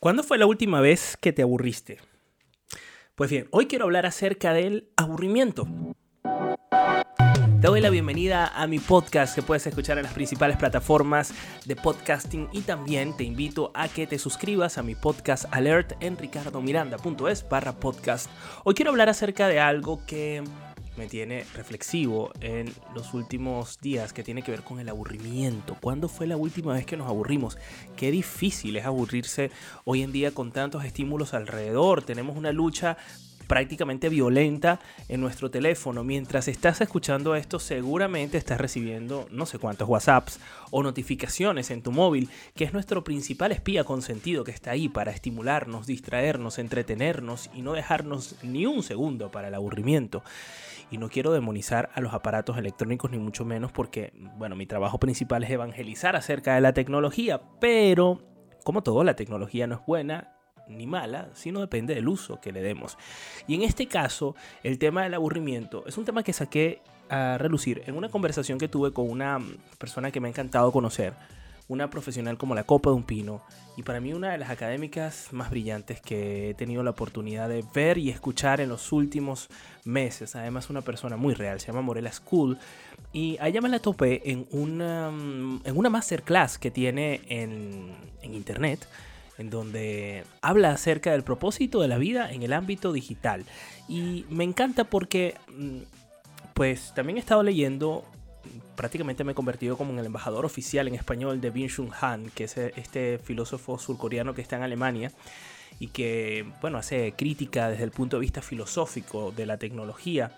¿Cuándo fue la última vez que te aburriste? Pues bien, hoy quiero hablar acerca del aburrimiento. Te doy la bienvenida a mi podcast que puedes escuchar en las principales plataformas de podcasting y también te invito a que te suscribas a mi podcast alert en ricardomiranda.es barra podcast. Hoy quiero hablar acerca de algo que me tiene reflexivo en los últimos días que tiene que ver con el aburrimiento. ¿Cuándo fue la última vez que nos aburrimos? Qué difícil es aburrirse hoy en día con tantos estímulos alrededor. Tenemos una lucha prácticamente violenta en nuestro teléfono. Mientras estás escuchando esto, seguramente estás recibiendo no sé cuántos WhatsApps o notificaciones en tu móvil, que es nuestro principal espía consentido que está ahí para estimularnos, distraernos, entretenernos y no dejarnos ni un segundo para el aburrimiento. Y no quiero demonizar a los aparatos electrónicos ni mucho menos porque, bueno, mi trabajo principal es evangelizar acerca de la tecnología, pero como todo, la tecnología no es buena ni mala, sino depende del uso que le demos. Y en este caso, el tema del aburrimiento es un tema que saqué a relucir en una conversación que tuve con una persona que me ha encantado conocer, una profesional como la Copa de un Pino, y para mí una de las académicas más brillantes que he tenido la oportunidad de ver y escuchar en los últimos meses. Además, una persona muy real, se llama Morela School, y a ella me la topé en una, en una masterclass que tiene en, en internet en donde habla acerca del propósito de la vida en el ámbito digital. Y me encanta porque, mm, pues también he estado leyendo, prácticamente me he convertido como en el embajador oficial en español de Byung-Chul Han, que es este filósofo surcoreano que está en Alemania y que, bueno, hace crítica desde el punto de vista filosófico de la tecnología.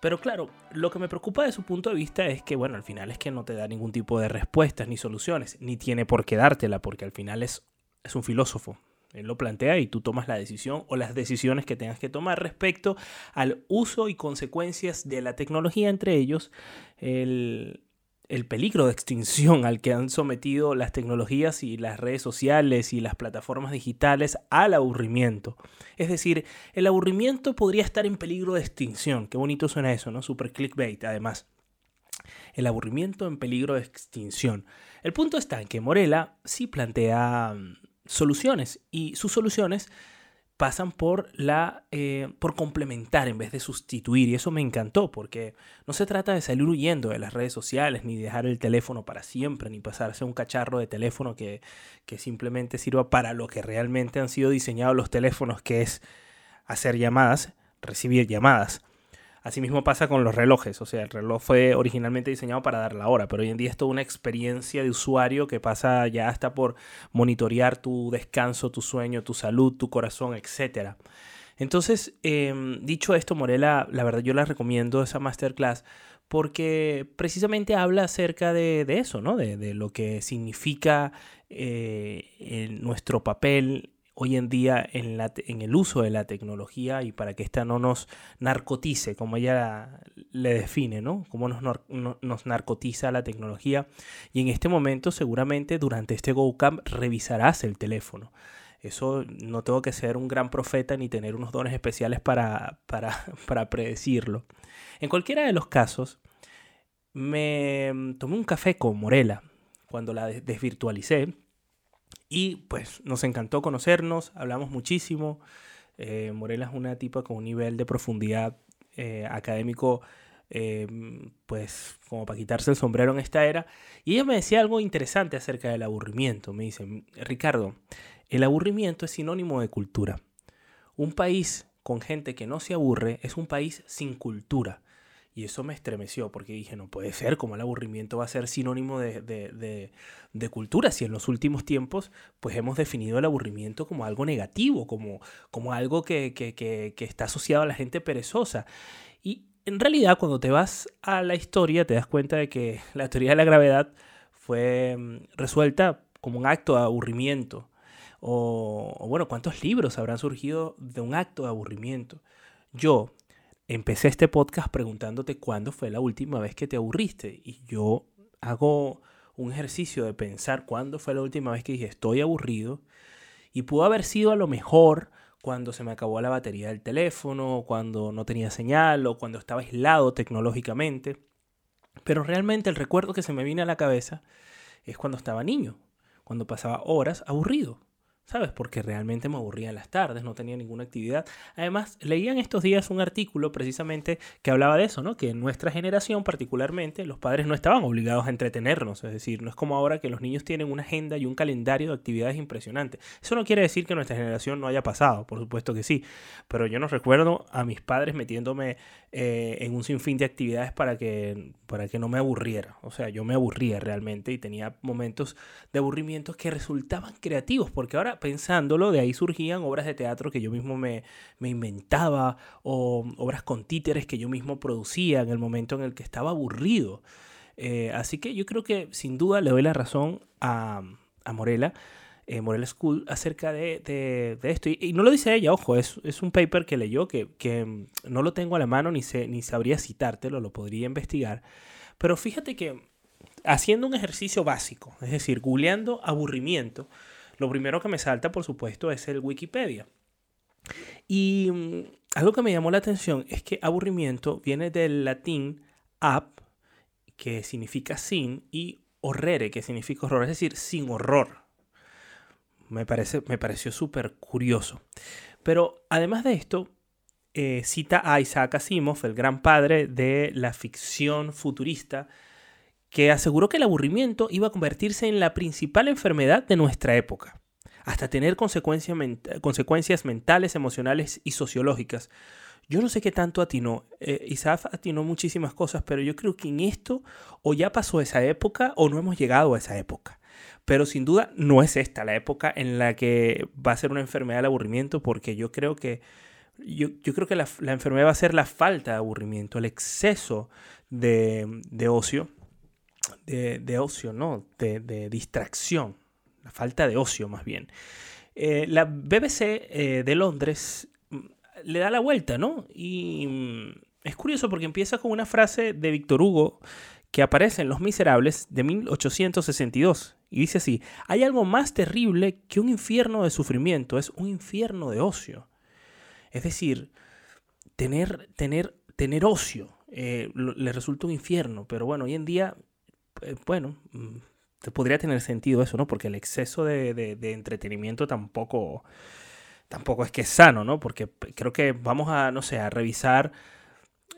Pero claro, lo que me preocupa de su punto de vista es que, bueno, al final es que no te da ningún tipo de respuestas ni soluciones, ni tiene por qué dártela, porque al final es es un filósofo. Él lo plantea y tú tomas la decisión o las decisiones que tengas que tomar respecto al uso y consecuencias de la tecnología, entre ellos el, el peligro de extinción al que han sometido las tecnologías y las redes sociales y las plataformas digitales al aburrimiento. Es decir, el aburrimiento podría estar en peligro de extinción. Qué bonito suena eso, ¿no? Super clickbait, además. El aburrimiento en peligro de extinción. El punto está en que Morela sí plantea mm, soluciones. Y sus soluciones pasan por la eh, por complementar en vez de sustituir. Y eso me encantó porque no se trata de salir huyendo de las redes sociales ni dejar el teléfono para siempre ni pasarse un cacharro de teléfono que, que simplemente sirva para lo que realmente han sido diseñados los teléfonos que es hacer llamadas recibir llamadas Asimismo pasa con los relojes, o sea, el reloj fue originalmente diseñado para dar la hora, pero hoy en día es toda una experiencia de usuario que pasa ya hasta por monitorear tu descanso, tu sueño, tu salud, tu corazón, etc. Entonces, em, dicho esto, Morela, la verdad yo la recomiendo esa masterclass porque precisamente habla acerca de, eso, ¿no? De, lo que significa eh, nuestro papel hoy en día en, el uso de la tecnología y para que ésta no nos narcotice, como ella le define, ¿no? Cómo nos, narcotiza la tecnología. Y en este momento, seguramente durante este GoCamp revisarás el teléfono. Eso no tengo que ser un gran profeta ni tener unos dones especiales para, para, predecirlo. En cualquiera de los casos, me tomé un café con Morela cuando la desvirtualicé y pues nos encantó conocernos, hablamos muchísimo. Eh, Morela es una tipa con un nivel de profundidad eh, académico, eh, pues como para quitarse el sombrero en esta era. Y ella me decía algo interesante acerca del aburrimiento. Me dice, Ricardo, el aburrimiento es sinónimo de cultura. Un país con gente que no se aburre es un país sin cultura. Y eso me estremeció porque dije, no puede ser, como el aburrimiento va a ser sinónimo de, de, de, cultura, si en los últimos tiempos pues hemos definido el aburrimiento como algo negativo, como, como algo que, que, que, está asociado a la gente perezosa. Y en realidad cuando te vas a la historia te das cuenta de que la teoría de la gravedad fue mm, resuelta como un acto de aburrimiento. O, o bueno, ¿cuántos libros habrán surgido de un acto de aburrimiento? Yo, empecé este podcast preguntándote cuándo fue la última vez que te aburriste. Y yo hago un ejercicio de pensar cuándo fue la última vez que dije estoy aburrido. Y pudo haber sido a lo mejor cuando se me acabó la batería del teléfono, cuando no tenía señal o cuando estaba aislado tecnológicamente. Pero realmente el recuerdo que se me viene a la cabeza es cuando estaba niño, cuando pasaba horas aburrido ¿sabes? Porque realmente me aburría en las tardes, no tenía ninguna actividad. Además, leía en estos días un artículo precisamente que hablaba de eso, ¿no? Que en nuestra generación particularmente los padres no estaban obligados a entretenernos, es decir, no es como ahora que los niños tienen una agenda y un calendario de actividades impresionantes. Eso no quiere decir que nuestra generación no haya pasado, por supuesto que sí, pero yo no recuerdo a mis padres metiéndome eh, en un sinfín de actividades para que, para que no me aburriera. O sea, yo me aburría realmente y tenía momentos de aburrimiento que resultaban creativos, porque ahora pensándolo, de ahí surgían obras de teatro que yo mismo me, inventaba o obras con títeres que yo mismo producía en el momento en el que estaba aburrido. Eh, así que yo creo que sin duda le doy la razón a, a Morela. Eh, Morela School acerca de, esto. Y, no lo dice ella, ojo, es, es un paper que leyó que, que, no lo tengo a la mano ni, sé, ni sabría citártelo, lo podría investigar. Pero fíjate que haciendo un ejercicio básico, es decir, googleando aburrimiento, lo primero que me salta, por supuesto, es el Wikipedia. Y mm, algo que me llamó la atención es que aburrimiento viene del latín ab, que significa sin, y horrere, que significa horror, es decir, sin horror. Me, parece, me pareció súper curioso. Pero además de esto, eh, cita a Isaac Asimov, el gran padre de la ficción futurista, que aseguró que el aburrimiento iba a convertirse en la principal enfermedad de nuestra época, hasta tener consecuencias mentales, emocionales y sociológicas. Yo no sé qué tanto atinó. Eh, Isaac atinó muchísimas cosas, pero yo creo que en esto o ya pasó esa época o no hemos llegado a esa época. Pero sin duda no es esta la época en la que va a ser una enfermedad el aburrimiento, porque yo creo que, yo, creo que la, enfermedad va a ser la falta de aburrimiento, el exceso de, de ocio de, ocio, ¿no? De, distracción, la falta de ocio más bien. Eh, la BBC eh, de Londres mm, le da la vuelta, ¿no? Y mm, es curioso porque empieza con una frase de Víctor Hugo que aparece en Los Miserables de 1862. Y dice así, hay algo más terrible que un infierno de sufrimiento, es un infierno de ocio. Es decir, tener, tener, tener ocio eh, le resulta un infierno, pero bueno, hoy en día eh, bueno, mm, podría tener sentido eso, ¿no? Porque el exceso de, entretenimiento tampoco, tampoco es que es sano, ¿no? Porque creo que vamos a, no sé, a revisar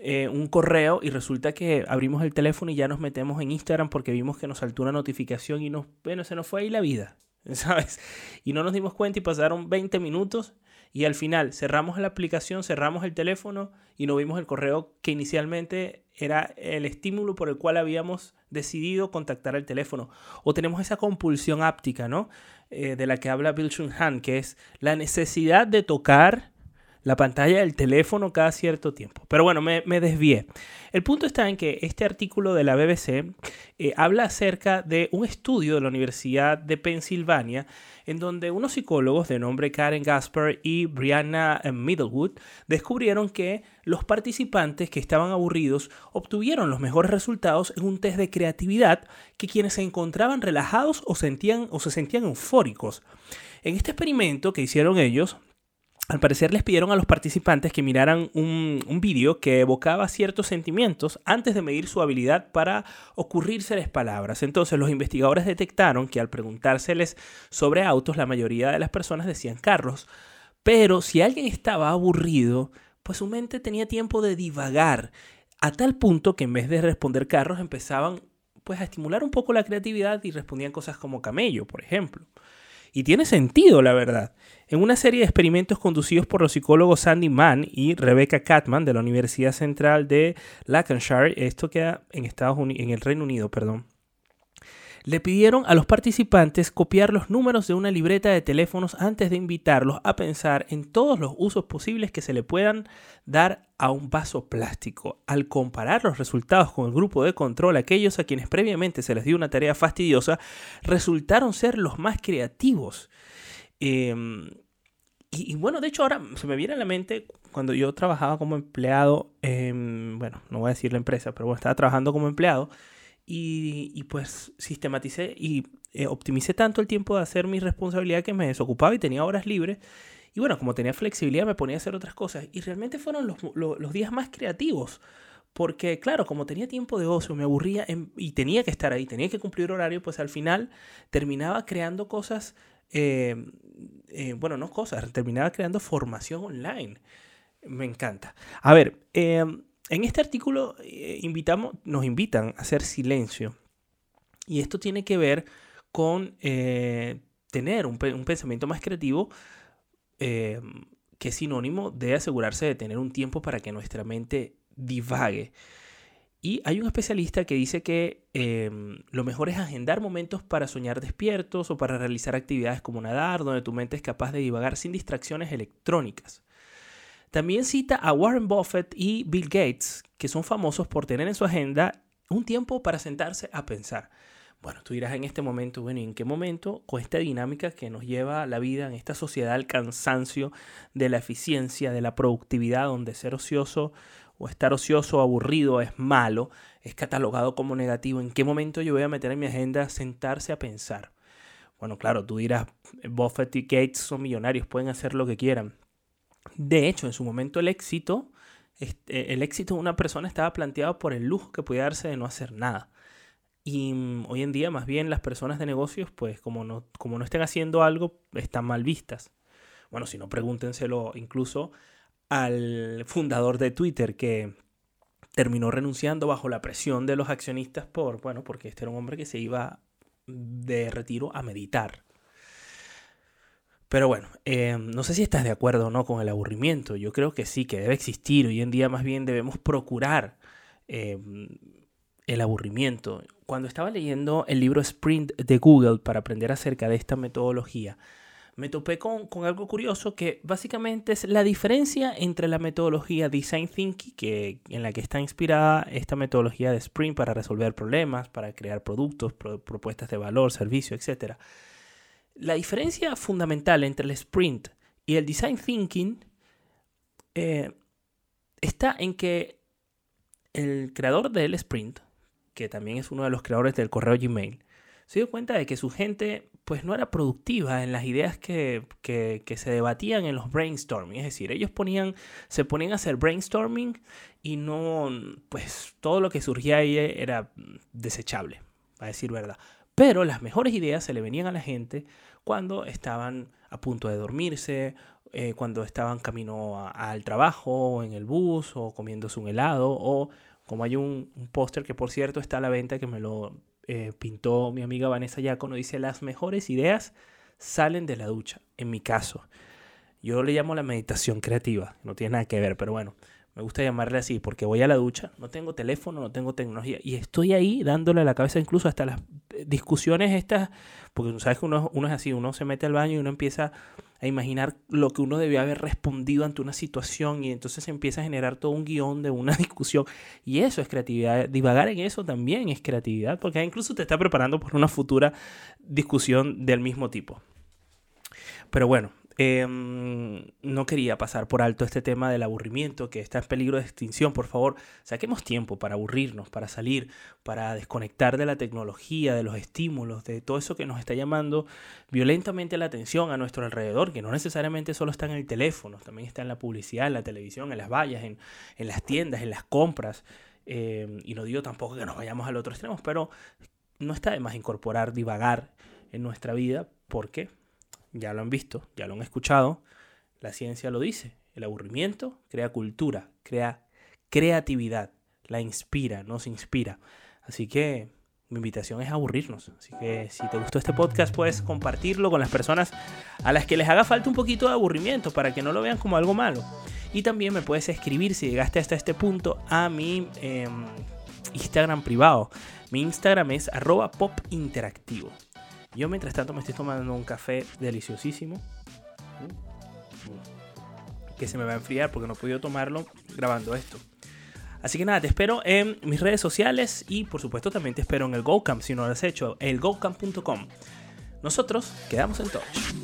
eh, un correo y resulta que abrimos el teléfono y ya nos metemos en Instagram porque vimos que nos saltó una notificación y nos, bueno, se nos fue ahí la vida, ¿sabes? Y no nos dimos cuenta y pasaron 20 minutos y al final cerramos la aplicación, cerramos el teléfono y no vimos el correo que inicialmente era el estímulo por el cual habíamos decidido contactar el teléfono. O tenemos esa compulsión áptica, ¿no? Eh, de la que habla Bill Chung Han, que es la necesidad de tocar la pantalla del teléfono cada cierto tiempo. Pero bueno, me, desvié. El punto está en que este artículo de la BBC eh, habla acerca de un estudio de la Universidad de Pensilvania en donde unos psicólogos de nombre Karen Gasper y Brianna eh, Middlewood descubrieron que los participantes que estaban aburridos obtuvieron los mejores resultados en un test de creatividad que quienes se encontraban relajados o, sentían, o se sentían eufóricos. En este experimento que hicieron ellos, al parecer les pidieron a los participantes que miraran un, vídeo que evocaba ciertos sentimientos antes de medir su habilidad para ocurrírseles palabras. Entonces los investigadores detectaron que al preguntárseles sobre autos, la mayoría de las personas decían carros. Pero si alguien estaba aburrido, pues su mente tenía tiempo de divagar, a tal punto que en vez de responder carros empezaban pues a estimular un poco la creatividad y respondían cosas como camello, por ejemplo. Y tiene sentido, la verdad. En una serie de experimentos conducidos por los psicólogos Sandy Mann y Rebecca Catman de la Universidad Central de Lancashire, esto queda en, Estados Unidos, en el Reino Unido, perdón, le pidieron a los participantes copiar los números de una libreta de teléfonos antes de invitarlos a pensar en todos los usos posibles que se le puedan dar a un vaso plástico. Al comparar los resultados con el grupo de control, aquellos a quienes previamente se les dio una tarea fastidiosa, resultaron ser los más creativos. Em, y, bueno, de hecho ahora se me viene a la mente cuando yo trabajaba como empleado, bueno, no voy a decir la empresa, pero bueno, estaba trabajando como empleado y, pues sistematicé y eh, optimicé tanto el tiempo de hacer mi responsabilidad que me desocupaba y tenía horas libres. Y bueno, como tenía flexibilidad me ponía a hacer otras cosas. Y realmente fueron los, los, días más creativos. Porque claro, como tenía tiempo de ocio, me aburría y tenía que estar ahí, tenía que cumplir horario, pues al final terminaba creando cosas eh, eh, bueno, no cosas, terminaba creando formación online. Me encanta. A ver, en este artículo invitamos, nos invitan a hacer silencio. Y esto tiene que ver con tener un, pensamiento más creativo que es sinónimo de asegurarse de tener un tiempo para que nuestra mente divague. Y hay un especialista que dice que em, lo mejor es agendar momentos para soñar despiertos o para realizar actividades como nadar, donde tu mente es capaz de divagar sin distracciones electrónicas. También cita a Warren Buffett y Bill Gates, que son famosos por tener en su agenda un tiempo para sentarse a pensar. Bueno, tú dirás en este momento, bueno, ¿y en qué momento con esta dinámica que nos lleva la vida en esta sociedad al cansancio de la eficiencia, de la productividad, donde ser ocioso o estar ocioso aburrido es malo, es catalogado como negativo, ¿en qué momento yo voy a meter en mi agenda sentarse a pensar? Bueno, claro, tú dirás, Buffett y Gates son millonarios, pueden hacer lo que quieran. De hecho, en su momento el éxito, este, el éxito de una persona estaba planteado por el lujo que podía darse de no hacer nada. Y mm, hoy en día, más bien, las personas de negocios, pues como no, como no estén haciendo algo, están mal vistas. Bueno, si no, pregúntenselo incluso al fundador de Twitter que terminó renunciando bajo la presión de los accionistas por, bueno, porque este era un hombre que se iba de retiro a meditar. Pero bueno, eh, no sé si estás de acuerdo o no con el aburrimiento. Yo creo que sí, que debe existir. Hoy en día más bien debemos procurar eh, el aburrimiento. Cuando estaba leyendo el libro Sprint de Google para aprender acerca de esta metodología, me topé con, algo curioso que básicamente es la diferencia entre la metodología Design Thinking, que, en la que está inspirada esta metodología de Sprint para resolver problemas, para crear productos, propuestas de valor, servicio, etc. La diferencia fundamental entre el Sprint y el Design Thinking eh, está en que el creador del Sprint, que también es uno de los creadores del correo Gmail, se dio cuenta de que su gente pues no era productiva en las ideas que, se debatían en los brainstorming. Es decir, ellos ponían, se ponían a hacer brainstorming y no, pues todo lo que surgía ahí era desechable, a decir verdad. Pero las mejores ideas se le venían a la gente cuando estaban a punto de dormirse, eh, cuando estaban camino al trabajo, o en el bus, o comiéndose un helado, o como hay un, póster que por cierto está a la venta que me lo eh, pintó mi amiga Vanessa Yacono, dice, las mejores ideas salen de la ducha, en mi caso. Yo le llamo la meditación creativa, no tiene nada que ver, pero bueno, me gusta llamarle así porque voy a la ducha, no tengo teléfono, no tengo tecnología y estoy ahí dándole a la cabeza incluso hasta las discusiones estas, porque sabes que uno, uno es así, uno se mete al baño y uno empieza a imaginar lo que uno debió haber respondido ante una situación y entonces se empieza a generar todo un guion de una discusión y eso es creatividad, divagar en eso también es creatividad porque incluso te está preparando por una futura discusión del mismo tipo. Pero bueno, Em, no quería pasar por alto este tema del aburrimiento que está en peligro de extinción. Por favor, saquemos tiempo para aburrirnos, para salir, para desconectar de la tecnología, de los estímulos, de todo eso que nos está llamando violentamente la atención a nuestro alrededor, que no necesariamente solo está en el teléfono, también está en la publicidad, en la televisión, en las vallas, en, las tiendas, en las compras. Em, y no digo tampoco que nos vayamos al otro extremo, pero no está de más incorporar, divagar en nuestra vida. ¿Por qué? Ya lo han visto, ya lo han escuchado, la ciencia lo dice, el aburrimiento crea cultura, crea creatividad, la inspira, nos inspira. Así que mi invitación es aburrirnos. Así que si te gustó este podcast, puedes compartirlo con las personas a las que les haga falta un poquito de aburrimiento para que no lo vean como algo malo. Y también me puedes escribir si llegaste hasta este punto a mi em, Instagram privado. Mi Instagram es arroba popinteractivo. Yo mientras tanto me estoy tomando un café deliciosísimo. Que se me va a enfriar porque no he podido tomarlo grabando esto. Así que nada, te espero en mis redes sociales y por supuesto también te espero en el GoCamp si no lo has hecho, el gocamp.com. Nosotros quedamos en touch.